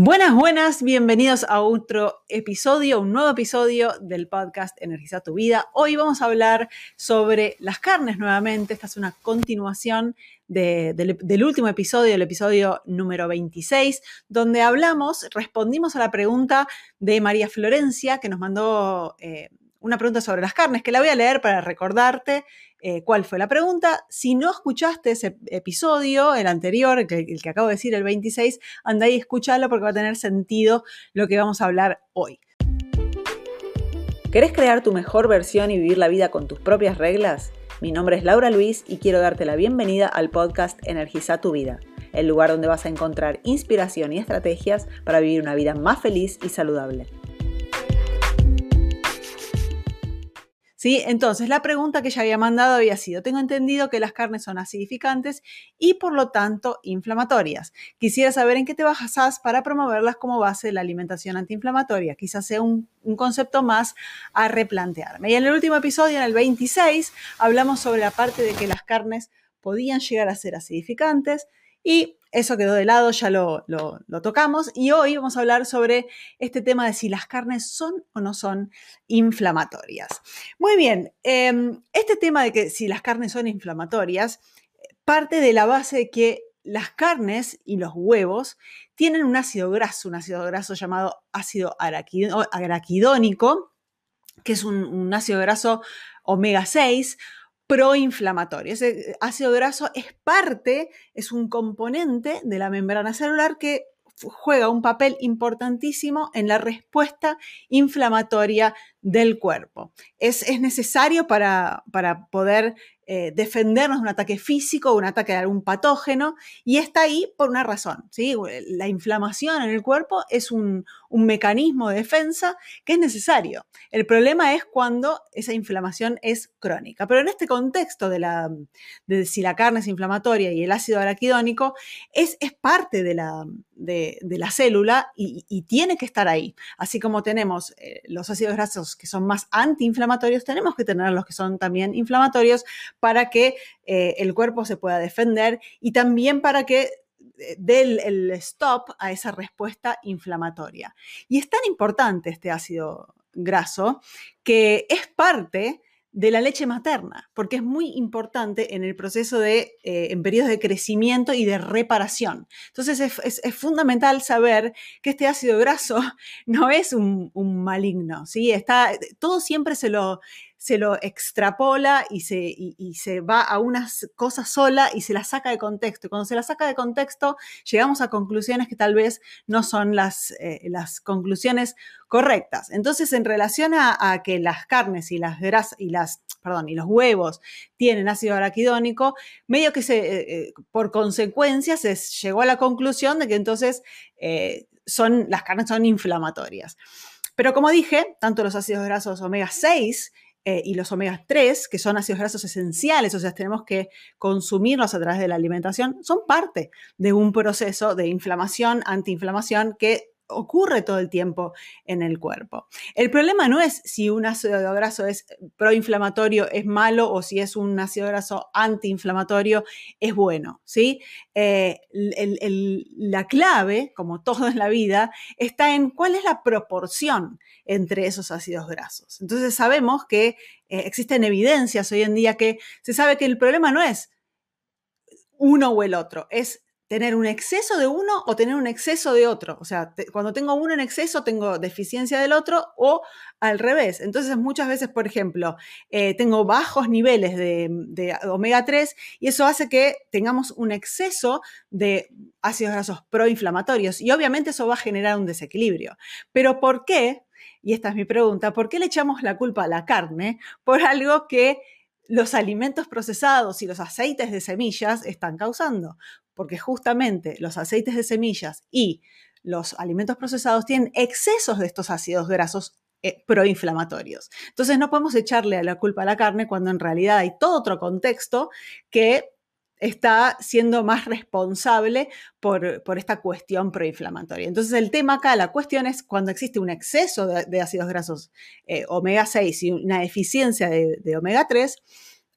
Buenas, buenas, bienvenidos a otro episodio, un nuevo episodio del podcast Energiza tu vida. Hoy vamos a hablar sobre las carnes nuevamente. Esta es una continuación del, último episodio, el episodio número 26, donde hablamos, respondimos a la pregunta de María Florencia, que nos mandó eh, una pregunta sobre las carnes, que la voy a leer para recordarte eh, cuál fue la pregunta. Si no escuchaste ese episodio, el anterior, el que, acabo de decir, el 26, anda ahí y escúchalo porque va a tener sentido lo que vamos a hablar hoy. ¿Querés crear tu mejor versión y vivir la vida con tus propias reglas? Mi nombre es Laura Luis y quiero darte la bienvenida al podcast Energiza tu vida, el lugar donde vas a encontrar inspiración y estrategias para vivir una vida más feliz y saludable. ¿Sí? Entonces, la pregunta que ella había mandado había sido, tengo entendido que las carnes son acidificantes y por lo tanto inflamatorias. Quisiera saber en qué te basas para promoverlas como base de la alimentación antiinflamatoria. Quizás sea un, un concepto más a replantearme. Y en el último episodio, en el 26, hablamos sobre la parte de que las carnes podían llegar a ser acidificantes y eso quedó de lado, ya lo, tocamos. Y hoy vamos a hablar sobre este tema de si las carnes son o no son inflamatorias. Muy bien, em, este tema de que si las carnes son inflamatorias parte de la base de que las carnes y los huevos tienen un ácido graso, un ácido graso llamado ácido araquidónico, que es un, un ácido graso omega 6 proinflamatorio. Ese ácido graso es parte, es un componente de la membrana celular que juega un papel importantísimo en la respuesta inflamatoria del cuerpo. Es, es necesario para, para poder eh, defendernos de un ataque físico un ataque de algún patógeno y está ahí por una razón. ¿sí? La inflamación en el cuerpo es un, mecanismo de defensa que es necesario. El problema es cuando esa inflamación es crónica. Pero en este contexto de, si la carne es inflamatoria y el ácido araquidónico es, parte de la, de, la célula y, tiene que estar ahí. Así como tenemos eh, los ácidos grasos que son más antiinflamatorios, tenemos que tener los que son también inflamatorios para que eh, el cuerpo se pueda defender y también para que eh, dé el, stop a esa respuesta inflamatoria. Y es tan importante este ácido graso que es parte de la leche materna, porque es muy importante en el proceso de, eh, en periodos de crecimiento y de reparación. Entonces es, fundamental saber que este ácido graso no es un, un maligno, ¿sí? Está, todo siempre se lo, se lo extrapola y se, se va a una cosa sola y se la saca de contexto. Y cuando se la saca de contexto, llegamos a conclusiones que tal vez no son las, eh, las conclusiones correctas. Entonces, en relación a, que las carnes y las grasas y las, perdón, y los huevos tienen ácido araquidónico, medio que se, eh, eh, por consecuencia se llegó a la conclusión de que entonces son, las carnes son inflamatorias. Pero como dije, tanto los ácidos grasos omega 6 eh, y los omega 3, que son ácidos grasos esenciales, o sea, tenemos que consumirlos a través de la alimentación, son parte de un proceso de inflamación, antiinflamación que ocurre todo el tiempo en el cuerpo. El problema no es si un ácido graso es proinflamatorio, es malo, o si es un ácido graso antiinflamatorio, es bueno. ¿sí? Eh, la clave, como todo en la vida, está en cuál es la proporción entre esos ácidos grasos. Entonces sabemos que eh, existen evidencias hoy en día que se sabe que el problema no es uno o el otro, es tener un exceso de uno o tener un exceso de otro. O sea, cuando tengo uno en exceso, tengo deficiencia del otro o al revés. Entonces, muchas veces, por ejemplo, eh, tengo bajos niveles de, omega 3 y eso hace que tengamos un exceso de ácidos grasos proinflamatorios y obviamente eso va a generar un desequilibrio. Pero ¿por qué? Y esta es mi pregunta, ¿por qué le echamos la culpa a la carne por algo que los alimentos procesados y los aceites de semillas están causando? porque justamente los aceites de semillas y los alimentos procesados tienen excesos de estos ácidos grasos eh, proinflamatorios. Entonces no podemos echarle la culpa a la carne cuando en realidad hay todo otro contexto que está siendo más responsable por, esta cuestión proinflamatoria. Entonces el tema acá, la cuestión es cuando existe un exceso de, ácidos grasos eh, omega 6 y una deficiencia de, de omega 3,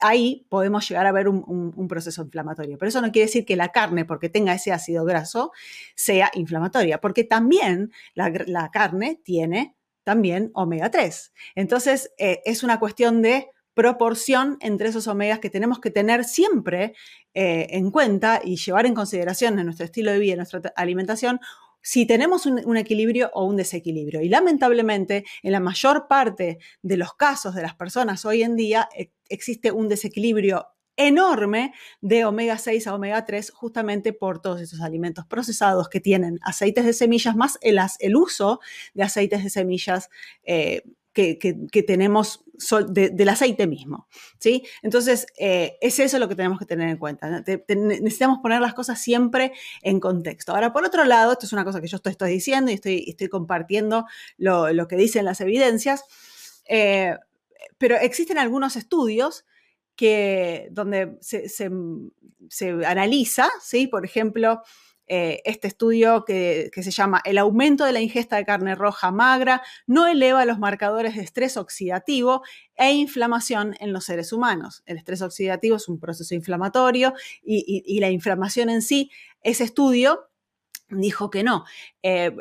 ahí podemos llegar a ver un, proceso inflamatorio. Pero eso no quiere decir que la carne, porque tenga ese ácido graso, sea inflamatoria, porque también la, carne tiene también omega 3. Entonces, eh, es una cuestión de proporción entre esos omegas que tenemos que tener siempre eh, en cuenta y llevar en consideración en nuestro estilo de vida, en nuestra alimentación, si tenemos un, equilibrio o un desequilibrio. Y lamentablemente, en la mayor parte de los casos de las personas hoy en día, e, existe un desequilibrio enorme de omega 6 a omega 3 justamente por todos esos alimentos procesados que tienen aceites de semillas más el, el uso de aceites de semillas eh, que, tenemos del aceite mismo. ¿sí? Entonces, eh, es eso lo que tenemos que tener en cuenta. necesitamos poner las cosas siempre en contexto. Ahora, por otro lado, esto es una cosa que yo estoy, diciendo y estoy, compartiendo lo, que dicen las evidencias, eh, pero existen algunos estudios que, donde se, se, se analiza, ¿sí? por ejemplo, eh, este estudio que, se llama El aumento de la ingesta de carne roja magra no eleva los marcadores de estrés oxidativo e inflamación en los seres humanos. El estrés oxidativo es un proceso inflamatorio y, la inflamación en sí, ese estudio dijo que no. Eh,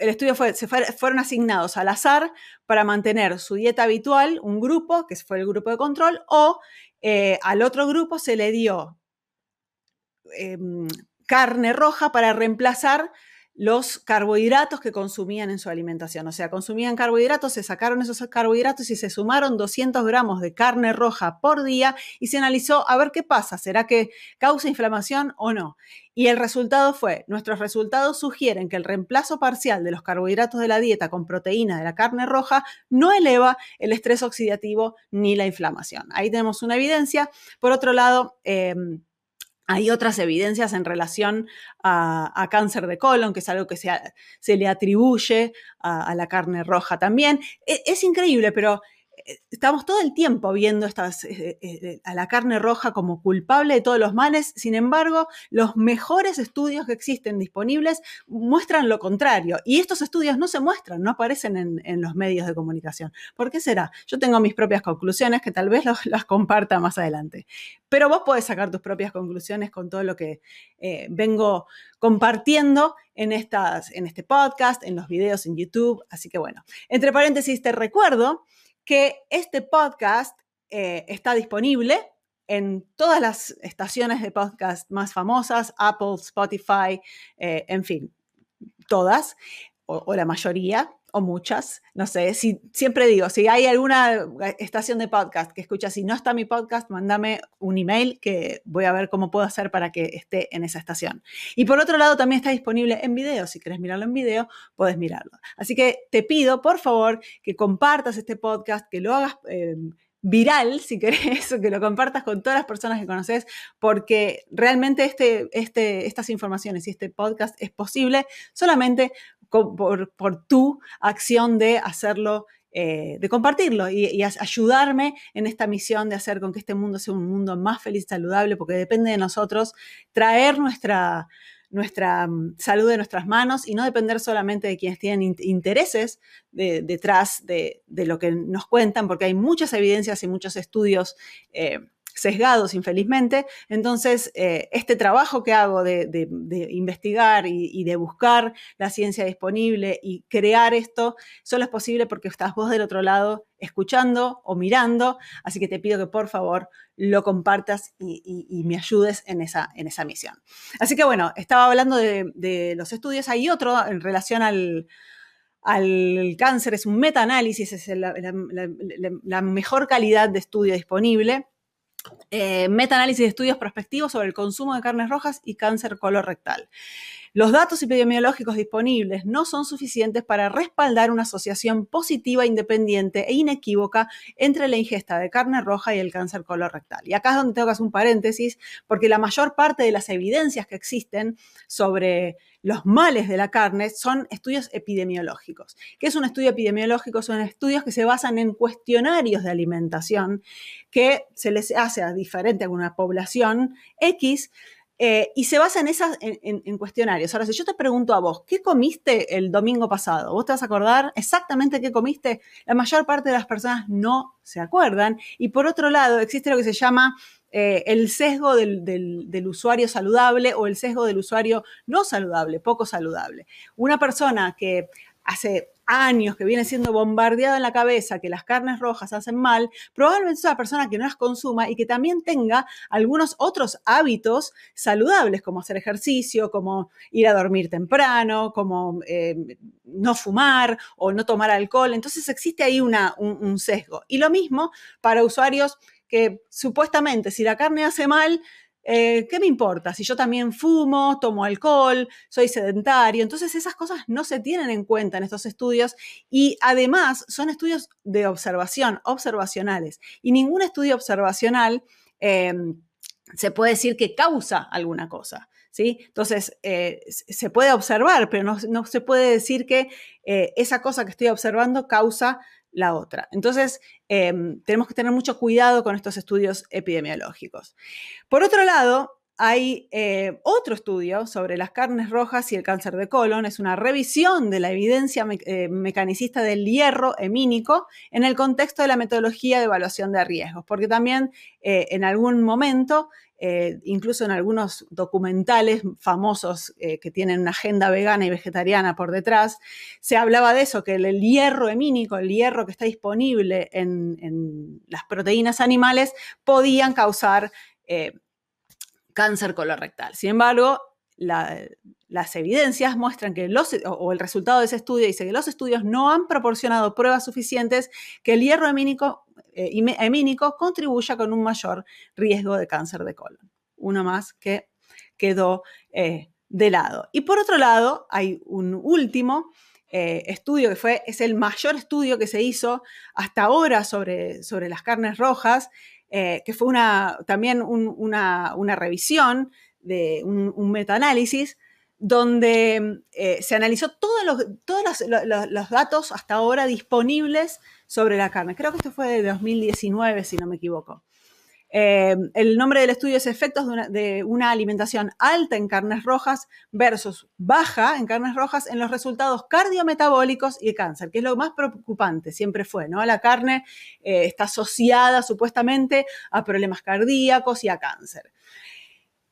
el estudio fue, se fueron asignados al azar para mantener su dieta habitual, un grupo, que fue el grupo de control, o eh, al otro grupo se le dio em, carne roja para reemplazar los carbohidratos que consumían en su alimentación. O sea, consumían carbohidratos, se sacaron esos carbohidratos y se sumaron 200 gramos de carne roja por día y se analizó a ver qué pasa, ¿será que causa inflamación o no? Y el resultado fue, nuestros resultados sugieren que el reemplazo parcial de los carbohidratos de la dieta con proteína de la carne roja no eleva el estrés oxidativo ni la inflamación. Ahí tenemos una evidencia. Por otro lado, em, hay otras evidencias en relación a, cáncer de colon, que es algo que se, le atribuye a, la carne roja también. E, es increíble, pero estamos todo el tiempo viendo eh, eh, eh, a la carne roja como culpable de todos los males, sin embargo, los mejores estudios que existen disponibles muestran lo contrario. Y estos estudios no se muestran, no aparecen en, los medios de comunicación. ¿Por qué será? Yo tengo mis propias conclusiones que tal vez las comparta más adelante. Pero vos podés sacar tus propias conclusiones con todo lo que vengo compartiendo en, estas, en este podcast, en los videos en YouTube. Así que bueno, entre paréntesis te recuerdo que este podcast eh, está disponible en todas las estaciones de podcast más famosas, Apple, Spotify, eh, en fin, todas, o, la mayoría, o muchas, no sé, si, siempre digo, si hay alguna estación de podcast que escucha, si no está mi podcast, mándame un email que voy a ver cómo puedo hacer para que esté en esa estación. Y por otro lado, también está disponible en video, si quieres mirarlo en video, puedes mirarlo. Así que te pido, por favor, que compartas este podcast, que lo hagas... Em, viral, si querés, que lo compartas con todas las personas que conoces, porque realmente este, este, estas informaciones y este podcast es posible solamente por, tu acción de hacerlo eh, de compartirlo y, ayudarme en esta misión de hacer con que este mundo sea un mundo más feliz y saludable, porque depende de nosotros traer nuestra, nuestra mm, salud de nuestras manos y no depender solamente de quienes tienen intereses detrás de, lo que nos cuentan, porque hay muchas evidencias y muchos estudios. Eh, sesgados, infelizmente. Entonces, eh, este trabajo que hago de, investigar y, de buscar la ciencia disponible y crear esto, solo es posible porque estás vos del otro lado escuchando o mirando. Así que te pido que por favor lo compartas y, me ayudes en esa, en esa misión. Así que bueno, estaba hablando de, los estudios. Hay otro en relación al al cáncer, es un metaanálisis, es la, mejor calidad de estudio disponible. Eh, metaanálisis de estudios prospectivos sobre el consumo de carnes rojas y cáncer colorectal. Los datos epidemiológicos disponibles no son suficientes para respaldar una asociación positiva, independiente e inequívoca entre la ingesta de carne roja y el cáncer colorectal. Y acá es donde tengo que hacer un paréntesis, porque la mayor parte de las evidencias que existen sobre los males de la carne son estudios epidemiológicos. ¿Qué es un estudio epidemiológico? Son estudios que se basan en cuestionarios de alimentación que se les hace a diferente a una población X Eh, y se basa en, esas, en, cuestionarios. Ahora, si yo te pregunto a vos, ¿qué comiste el domingo pasado? ¿Vos te vas a acordar exactamente qué comiste? La mayor parte de las personas no se acuerdan. Y por otro lado, existe lo que se llama eh, el sesgo del, usuario saludable o el sesgo del usuario no saludable, poco saludable. Una persona que hace años que viene siendo bombardeado en la cabeza que las carnes rojas hacen mal, probablemente es una persona que no las consuma y que también tenga algunos otros hábitos saludables, como hacer ejercicio, como ir a dormir temprano, como eh, no fumar o no tomar alcohol. Entonces existe ahí una, un sesgo. Y lo mismo para usuarios que supuestamente si la carne hace mal, eh, ¿qué me importa? Si yo también fumo, tomo alcohol, soy sedentario. Entonces esas cosas no se tienen en cuenta en estos estudios y además son estudios de observación, observacionales. Y ningún estudio observacional em, se puede decir que causa alguna cosa. ¿Sí? Entonces, eh, se puede observar, pero no, se puede decir que eh, esa cosa que estoy observando causa la otra. Entonces, em, tenemos que tener mucho cuidado con estos estudios epidemiológicos. Por otro lado, hay eh, otro estudio sobre las carnes rojas y el cáncer de colon. Es una revisión de la evidencia eh, mecanicista del hierro hemínico en el contexto de la metodología de evaluación de riesgos, porque también eh, en algún momento incluso en algunos documentales famosos que tienen una agenda vegana y vegetariana por detrás, se hablaba de eso, que el, hierro hemínico, el hierro que está disponible en, las proteínas animales, podían causar cáncer colorectal. Sin embargo, las evidencias muestran que los, o el resultado de ese estudio dice que los estudios no han proporcionado pruebas suficientes que el hierro hemínico eh, contribuya con un mayor riesgo de cáncer de colon. Uno más que quedó eh, de lado. Y por otro lado, hay un último eh, estudio que fue, es el mayor estudio que se hizo hasta ahora sobre, sobre las carnes rojas, que fue una, también una, revisión de un, un metaanálisis donde se analizó todos, los, todos los, datos hasta ahora disponibles sobre la carne. Creo que esto fue de 2019, si no me equivoco. Eh, el nombre del estudio es Efectos de una, alimentación alta en carnes rojas versus baja en carnes rojas en los resultados cardiometabólicos y cáncer, que es lo más preocupante, siempre fue, ¿no? La carne eh, está asociada supuestamente a problemas cardíacos y a cáncer.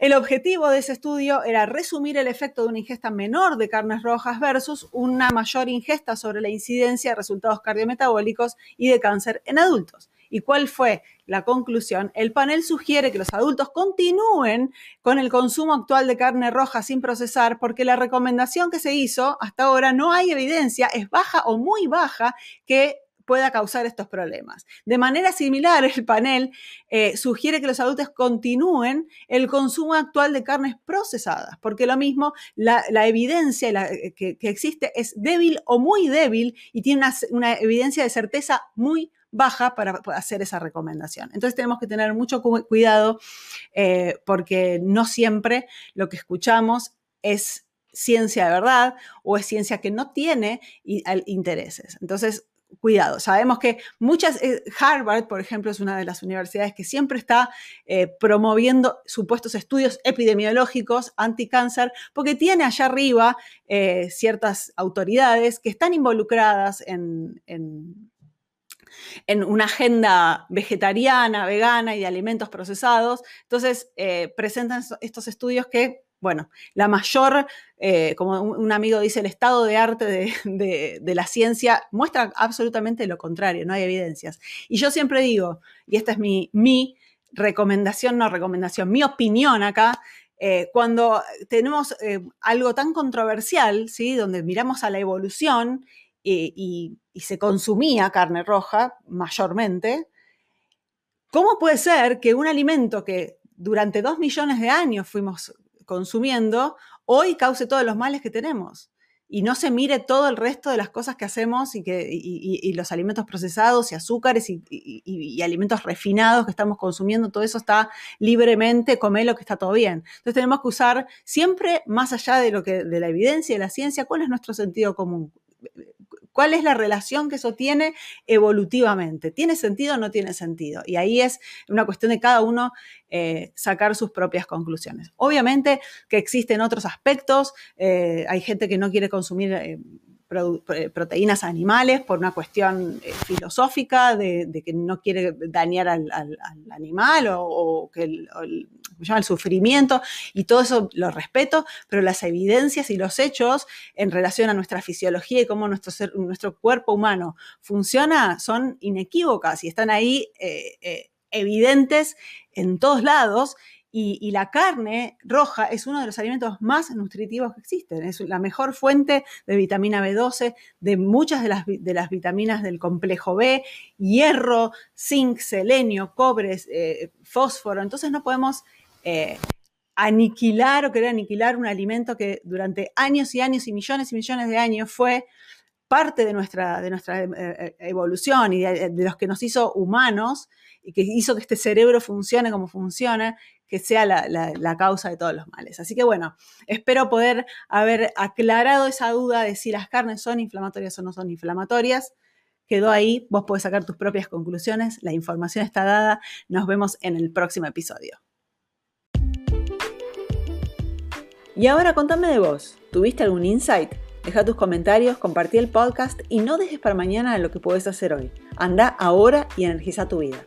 El objetivo de ese estudio era resumir el efecto de una ingesta menor de carnes rojas versus una mayor ingesta sobre la incidencia de resultados cardiometabólicos y de cáncer en adultos. ¿Y cuál fue la conclusión? El panel sugiere que los adultos continúen con el consumo actual de carne roja sin procesar porque la recomendación que se hizo hasta ahora no hay evidencia, es baja o muy baja, que pueda causar estos problemas. De manera similar, el panel eh, sugiere que los adultos continúen el consumo actual de carnes procesadas, porque lo mismo, la, evidencia eh, que, existe es débil o muy débil y tiene una, evidencia de certeza muy baja para hacer esa recomendación. Entonces tenemos que tener mucho cuidado eh, porque no siempre lo que escuchamos es ciencia de verdad o es ciencia que no tiene intereses. Entonces, cuidado. Sabemos que muchas, eh, Harvard, por ejemplo, es una de las universidades que siempre está eh, promoviendo supuestos estudios epidemiológicos anticáncer, porque tiene allá arriba ciertas autoridades que están involucradas en una agenda vegetariana, vegana y de alimentos procesados. Entonces, presentan estos estudios que bueno, la mayor, eh, como un amigo dice, el estado de arte de, la ciencia muestra absolutamente lo contrario, no hay evidencias. Y yo siempre digo, y esta es mi, recomendación, no recomendación, mi opinión acá, eh, cuando tenemos eh, algo tan controversial, ¿sí? donde miramos a la evolución y, y se consumía carne roja mayormente, ¿cómo puede ser que un alimento que durante dos millones de años fuimos consumiendo, hoy cause todos los males que tenemos. Y no se mire todo el resto de las cosas que hacemos y, que, los alimentos procesados y azúcares y, alimentos refinados que estamos consumiendo, todo eso está libremente, come lo que está todo bien. Entonces tenemos que usar siempre, más allá de, lo que, de la evidencia y la ciencia, cuál es nuestro sentido común ¿Cuál es la relación que eso tiene evolutivamente? ¿Tiene sentido o no tiene sentido? Y ahí es una cuestión de cada uno eh, sacar sus propias conclusiones. Obviamente que existen otros aspectos, eh, hay gente que no quiere consumir eh, proteínas animales por una cuestión eh, filosófica de, que no quiere dañar al, animal o, que el, el, sufrimiento y todo eso lo respeto, pero las evidencias y los hechos en relación a nuestra fisiología y cómo nuestro, nuestro cuerpo humano funciona son inequívocas y están ahí eh, evidentes en todos lados y, la carne roja es uno de los alimentos más nutritivos que existen. Es la mejor fuente de vitamina B12, de muchas de las, de las vitaminas del complejo B, hierro, zinc, selenio, cobre, eh, fósforo. Entonces no podemos eh, aniquilar o querer aniquilar un alimento que durante años y años y millones y millones de años fue parte de nuestra, de nuestra eh, evolución y de, los que nos hizo humanos y que hizo que este cerebro funcione como funciona que sea la, causa de todos los males. Así que bueno, espero poder haber aclarado esa duda de si las carnes son inflamatorias o no son inflamatorias. Quedó ahí, vos podés sacar tus propias conclusiones, la información está dada, nos vemos en el próximo episodio. Y ahora contame de vos, ¿tuviste algún insight? Deja tus comentarios, compartí el podcast y no dejes para mañana lo que puedes hacer hoy. Anda ahora y energiza tu vida.